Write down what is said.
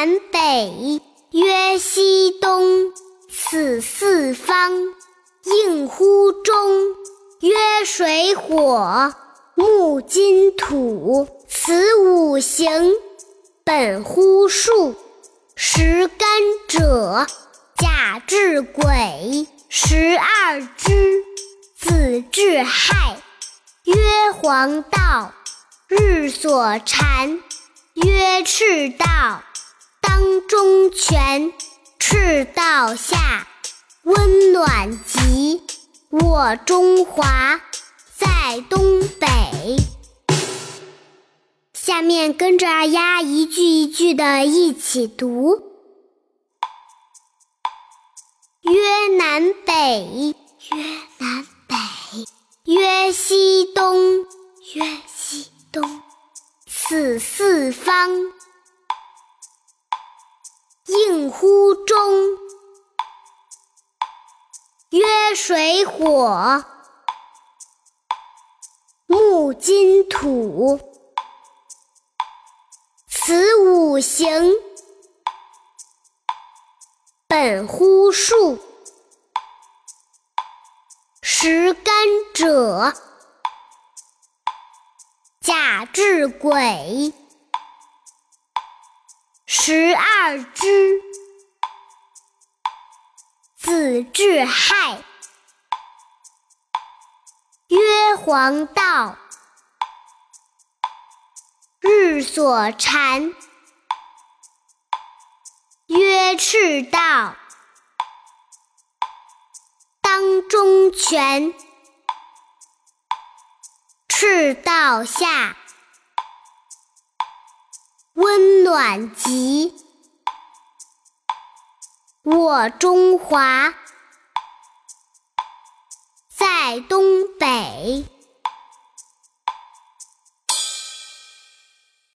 南北，曰西东。此四方，应乎中。曰水火木金土。此五行，本乎数。十干者，甲至癸。十二支，子至亥。曰黄道，日所产。曰赤道，当中泉。赤道下，温暖极。我中华在东北。下面跟着二丫一句一句的一起读：曰南北，曰南北，曰西东，曰西东。此四方，应乎中。曰水火木金土。此五行，本乎数。十干者，甲至癸。十二支，子至亥。曰黄道。日所产，曰赤道，当中权。赤道下，温暖极。我中华在东北。